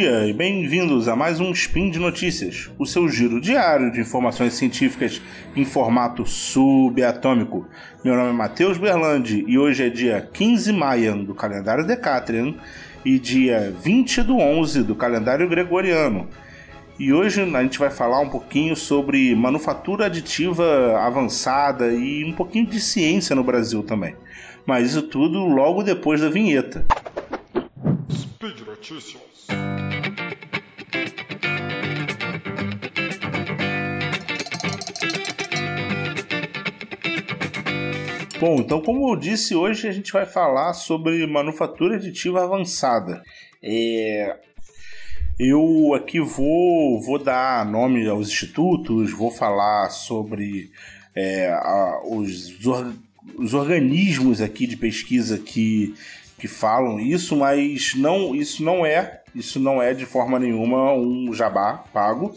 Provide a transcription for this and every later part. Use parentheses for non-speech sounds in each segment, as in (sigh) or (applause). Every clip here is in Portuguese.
dia e bem-vindos a mais um Spin de Notícias, o seu giro diário de informações científicas em formato subatômico. Meu nome é Matheus Berlandi e hoje é dia 15 maio do calendário Decatrian e dia 20 do 11 do calendário Gregoriano. E hoje a gente vai falar um pouquinho sobre manufatura aditiva avançada e um pouquinho de ciência no Brasil também. Mas isso tudo logo depois da vinheta. Speed Notícias. Bom, então como eu disse, hoje a gente vai falar sobre manufatura aditiva avançada. É... Eu aqui vou, vou dar nome aos institutos, vou falar sobre é, a, os, or, os organismos aqui de pesquisa que, que falam isso, mas não isso não é isso não é de forma nenhuma um jabá pago.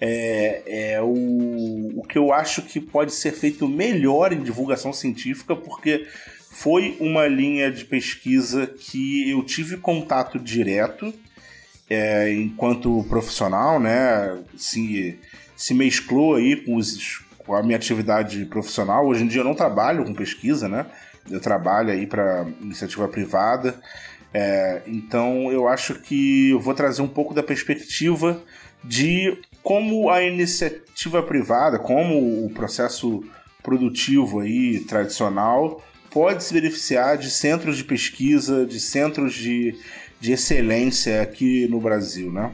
É, é o, o que eu acho que pode ser feito melhor em divulgação científica, porque foi uma linha de pesquisa que eu tive contato direto é, enquanto profissional, né? Se, se mesclou aí com, os, com a minha atividade profissional. Hoje em dia eu não trabalho com pesquisa, né? Eu trabalho aí para iniciativa privada. É, então eu acho que eu vou trazer um pouco da perspectiva de como a iniciativa privada, como o processo produtivo aí tradicional pode se beneficiar de centros de pesquisa, de centros de de excelência aqui no Brasil, né?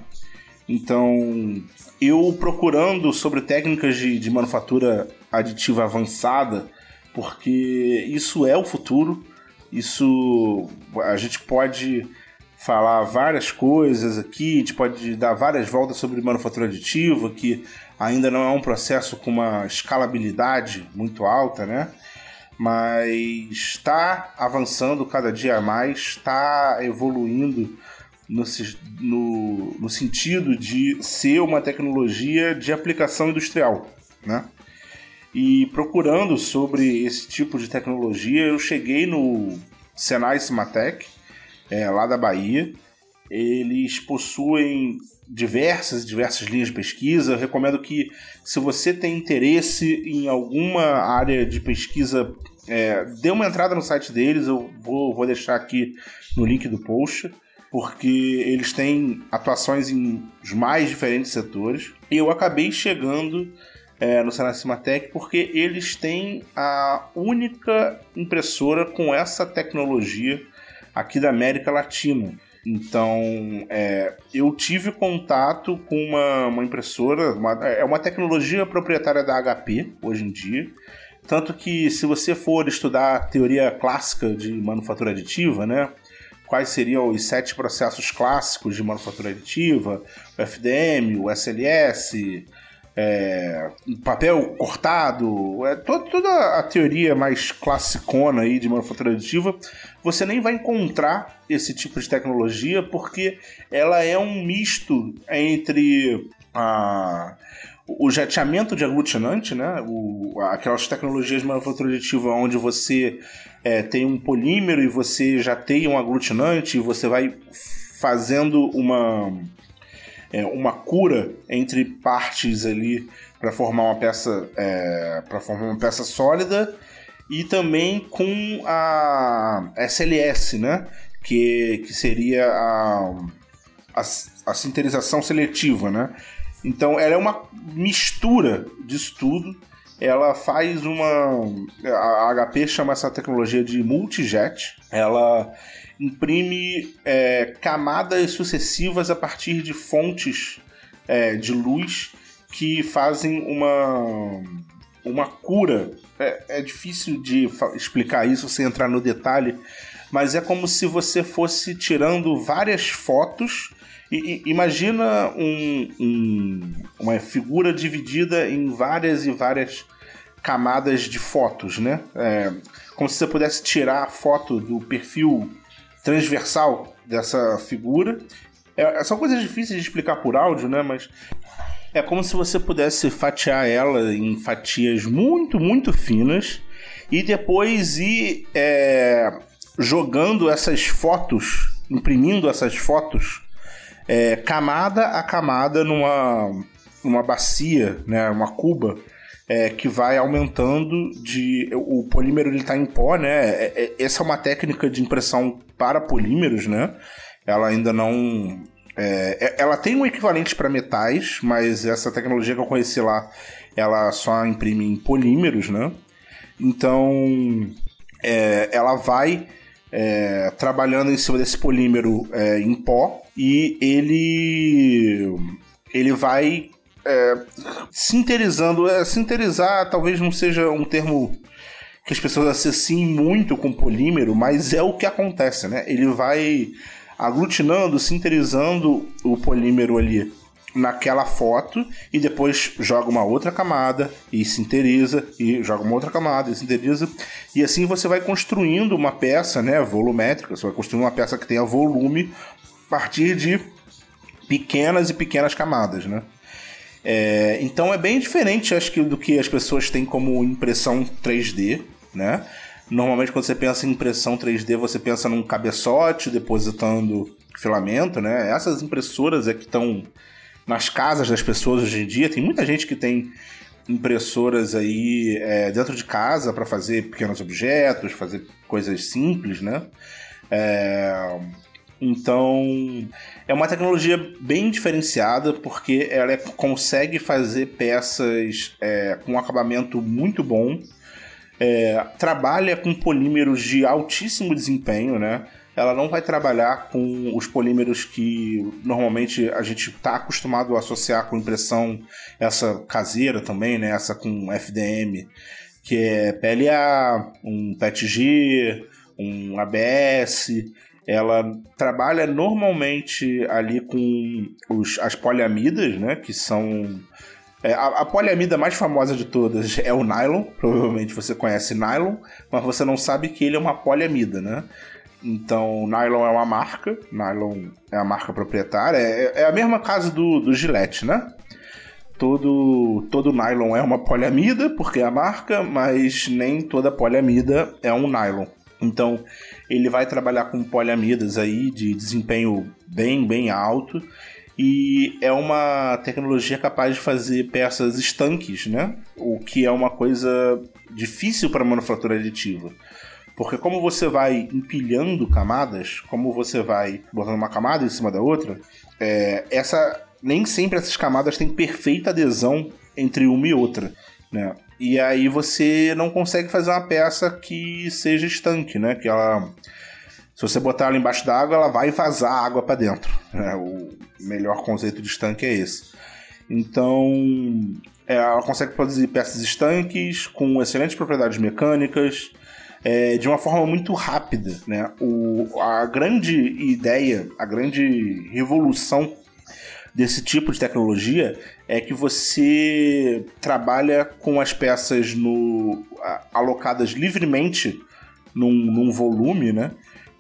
Então, eu procurando sobre técnicas de, de manufatura aditiva avançada, porque isso é o futuro, isso a gente pode falar várias coisas aqui, a gente pode dar várias voltas sobre manufatura aditiva, que ainda não é um processo com uma escalabilidade muito alta, né? mas está avançando cada dia mais, está evoluindo no, no, no, sentido de ser uma tecnologia de aplicação industrial, né? E procurando sobre esse tipo de tecnologia, eu cheguei no Senai Cimatec, é, lá da Bahia. Eles possuem diversas, diversas linhas de pesquisa. Eu recomendo que, se você tem interesse em alguma área de pesquisa é, dê uma entrada no site deles, eu vou, vou deixar aqui no link do post, porque eles têm atuações em os mais diferentes setores. E eu acabei chegando é, no Senacimatec porque eles têm a única impressora com essa tecnologia aqui da América Latina. Então, é, eu tive contato com uma, uma impressora, uma, é uma tecnologia proprietária da HP hoje em dia, tanto que, se você for estudar a teoria clássica de manufatura aditiva, né? Quais seriam os sete processos clássicos de manufatura aditiva? O FDM, o SLS, é, papel cortado, é, toda, toda, a teoria mais classicona aí de manufatura aditiva, você nem vai encontrar esse tipo de tecnologia porque ela é um misto entre a o jateamento de aglutinante, né? O, aquelas tecnologias de manufatura aditiva onde você é, tem um polímero e você jateia um aglutinante e você vai fazendo uma, é, uma cura entre partes ali para formar uma peça é, para formar uma peça sólida e também com a SLS, né? Que, que seria a, a, a sinterização seletiva, né? Então ela é uma mistura disso tudo. Ela faz uma. A HP chama essa tecnologia de multijet. Ela imprime é, camadas sucessivas a partir de fontes é, de luz que fazem uma, uma cura. É, é difícil de explicar isso sem entrar no detalhe, mas é como se você fosse tirando várias fotos e, imagina um, um, uma figura dividida em várias e várias camadas de fotos, né? É, como se você pudesse tirar a foto do perfil transversal dessa figura. É, são coisas difíceis de explicar por áudio, né? Mas é como se você pudesse fatiar ela em fatias muito, muito finas e depois ir é, jogando essas fotos, imprimindo essas fotos é, camada a camada numa, numa bacia, né, uma cuba, é, que vai aumentando de o polímero ele está em pó, né? É, é, essa é uma técnica de impressão para polímeros, né? Ela ainda não é, é ela tem um equivalente para metais, mas essa tecnologia que eu conheci lá, ela só imprime em polímeros, né? Então, é, ela vai é, trabalhando em cima desse polímero em pó e ele ele vai é, sinterizando. É, sinterizar talvez não seja um termo que as pessoas associem muito com polímero, mas é o que acontece, né? Ele vai aglutinando, sinterizando o polímero ali naquela foto e depois joga uma outra camada e sinteriza e joga uma outra camada e sinteriza e assim você vai construindo uma peça, né, volumétrica, você vai construindo uma peça que tenha volume a partir de pequenas e pequenas camadas, né? É, então é bem diferente, acho que, do que as pessoas têm como impressão 3D, né? Normalmente quando você pensa em impressão 3D, você pensa num cabeçote depositando filamento, né? Essas impressoras é que estão nas casas das pessoas hoje em dia. Tem muita gente que tem impressoras aí é, dentro de casa para fazer pequenos objetos, fazer coisas simples, né? É, então é uma tecnologia bem diferenciada porque ela é, consegue fazer peças é, com acabamento muito bom. É, trabalha com polímeros de altíssimo desempenho, né? ela não vai trabalhar com os polímeros que normalmente a gente está acostumado a associar com impressão, essa caseira também, né? Essa com FDM, que é PLA, um PETG, um ABS. Ela trabalha normalmente ali com os, as poliamidas, né? Que são é, a, a, poliamida mais famosa de todas (laughs) é o nylon. Provavelmente você conhece nylon, mas você não sabe que ele é uma poliamida, né? Então, Nylon é uma marca, Nylon é a marca proprietária, é, é a mesma casa do, do Gillette, né? Todo, todo nylon é uma poliamida, porque é a marca, mas nem toda poliamida é um nylon. Então, ele vai trabalhar com poliamidas aí de desempenho bem, bem alto e é uma tecnologia capaz de fazer peças estanques, né? O que é uma coisa difícil para manufatura aditiva. Porque como você vai empilhando camadas, como você vai botando uma camada em cima da outra, é, essa nem sempre essas camadas têm perfeita adesão entre uma e outra, né? E aí você não consegue fazer uma peça que seja estanque, né? Que ela se você botar ela embaixo d'água, ela vai vazar água para dentro. Né? O melhor conceito de estanque é esse. Então, é, ela consegue produzir peças estanques com excelentes propriedades mecânicas, é, de uma forma muito rápida. Né? O, a grande ideia, a grande revolução desse tipo de tecnologia é que você trabalha com as peças no, alocadas livremente num, num volume, né?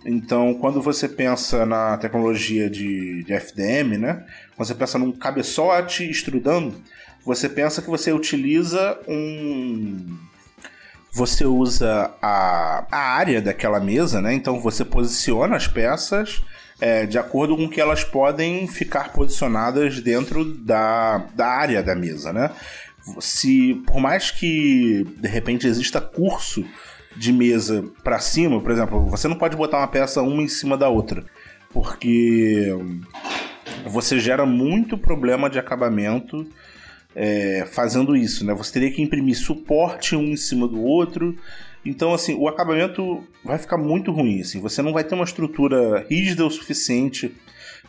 Então, quando você pensa na tecnologia de, de FDM, né? Quando você pensa num cabeçote extrudando, você pensa que você utiliza um você usa a, a área daquela mesa, né? Então você posiciona as peças é, de acordo com que elas podem ficar posicionadas dentro da, da área da mesa, né? Se por mais que de repente exista curso de mesa para cima, por exemplo, você não pode botar uma peça uma em cima da outra, porque você gera muito problema de acabamento é, fazendo isso, né? Você teria que imprimir suporte um em cima do outro. Então, assim, o acabamento vai ficar muito ruim. Assim. Você não vai ter uma estrutura rígida o suficiente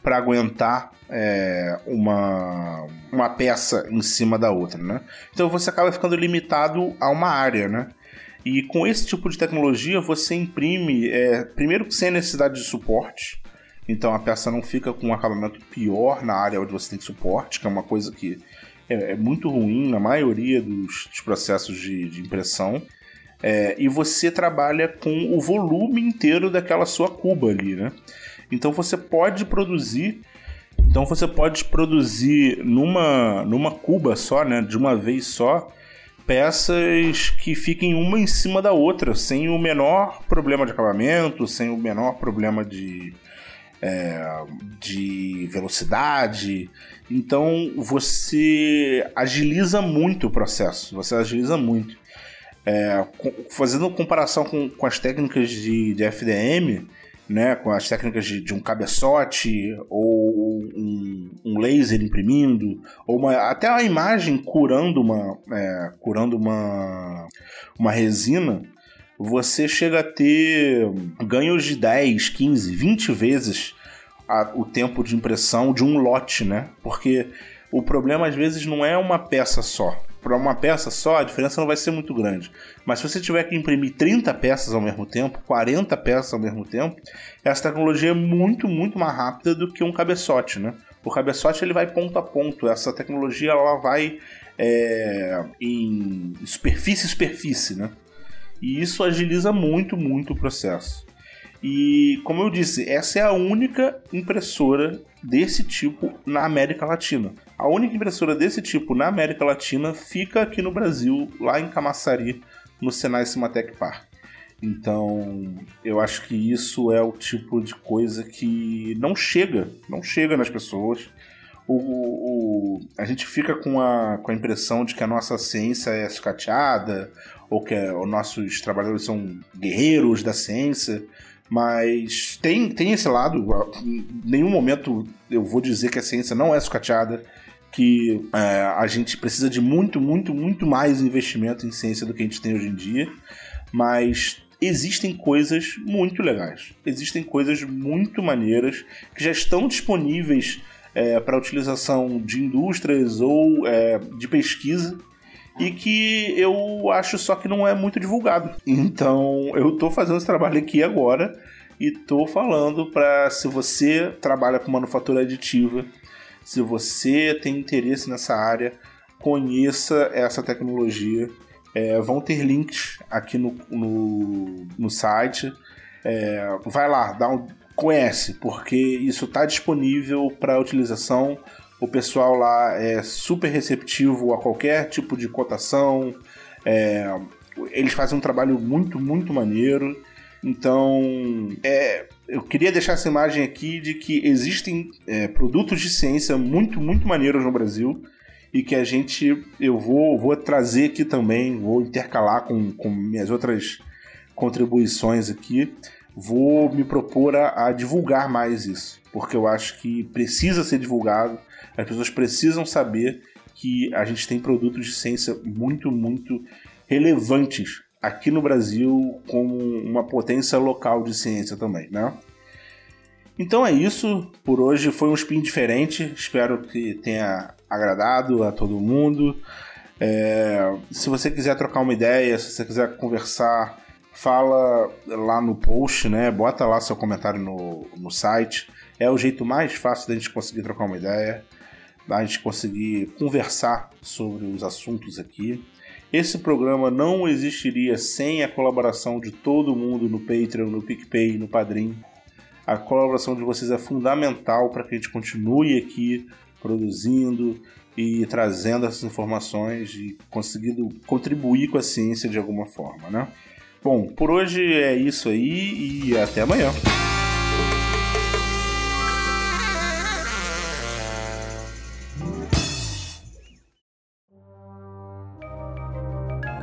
para aguentar é, uma, uma peça em cima da outra, né? Então você acaba ficando limitado a uma área, né? E com esse tipo de tecnologia você imprime, é, primeiro sem necessidade de suporte, então a peça não fica com um acabamento pior na área onde você tem suporte, que é uma coisa que é, é muito ruim na maioria dos, dos processos de, de impressão. É, e você trabalha com o volume inteiro daquela sua cuba ali, né? Então você pode produzir, então você pode produzir numa, numa cuba só, né? De uma vez só, peças que fiquem uma em cima da outra, sem o menor problema de acabamento, sem o menor problema de, é, de velocidade. Então você agiliza muito o processo, você agiliza muito. É, fazendo comparação com, com as técnicas de, de FDM, né, com as técnicas de, de um cabeçote ou um, um, laser imprimindo, ou uma, até a imagem curando uma, é, curando uma, uma resina, você chega a ter ganhos de 10, 15, 20 vezes a, o tempo de impressão de um lote, né? Porque o problema às vezes não é uma peça só. Para uma peça só, a diferença não vai ser muito grande. Mas se você tiver que imprimir 30 peças ao mesmo tempo, 40 peças ao mesmo tempo, essa tecnologia é muito, muito mais rápida do que um cabeçote, né? O cabeçote ele vai ponto a ponto. Essa tecnologia ela vai é, em superfície superfície, né? E isso agiliza muito, muito o processo. E, como eu disse, essa é a única impressora desse tipo na América Latina. A única impressora desse tipo na América Latina fica aqui no Brasil, lá em Camaçari, no Senai Cimatec Park. Então, eu acho que isso é o tipo de coisa que não chega, não chega nas pessoas. O, o, a gente fica com a, com a impressão de que a nossa ciência é sucateada, ou que os nossos trabalhadores são guerreiros da ciência, mas tem, tem esse lado. Em nenhum momento eu vou dizer que a ciência não é sucateada, que é, a gente precisa de muito, muito, muito mais investimento em ciência do que a gente tem hoje em dia, mas existem coisas muito legais, existem coisas muito maneiras que já estão disponíveis é, para utilização de indústrias ou é, de pesquisa e que eu acho só que não é muito divulgado. Então eu tô fazendo esse trabalho aqui agora e tô falando para se você trabalha com manufatura aditiva, se você tem interesse nessa área, conheça essa tecnologia. É, vão ter links aqui no, no, no site. É, vai lá, dá um, conhece, porque isso está disponível para utilização o pessoal lá é super receptivo a qualquer tipo de cotação. É, eles fazem um trabalho muito, muito maneiro. Então, é, eu queria deixar essa imagem aqui de que existem é, produtos de ciência muito, muito maneiros no Brasil e que a gente, eu vou, vou trazer aqui também, vou intercalar com, com minhas outras contribuições aqui, vou me propor a, a divulgar mais isso, porque eu acho que precisa ser divulgado, as pessoas precisam saber que a gente tem produtos de ciência muito, muito relevantes aqui no Brasil como uma potência local de ciência também, né? Então é isso, por hoje foi um spin diferente, espero que tenha agradado a todo mundo. É, se você quiser trocar uma ideia, se você quiser conversar, fala lá no post, né? Bota lá seu comentário no, no site. É o jeito mais fácil da gente conseguir trocar uma ideia a gente conseguir conversar sobre os assuntos aqui. Esse programa não existiria sem a colaboração de todo mundo no Patreon, no PicPay, no Padrim. A colaboração de vocês é fundamental para que a gente continue aqui produzindo e trazendo essas informações e conseguindo contribuir com a ciência de alguma forma, né? Bom, por hoje é isso aí e até amanhã.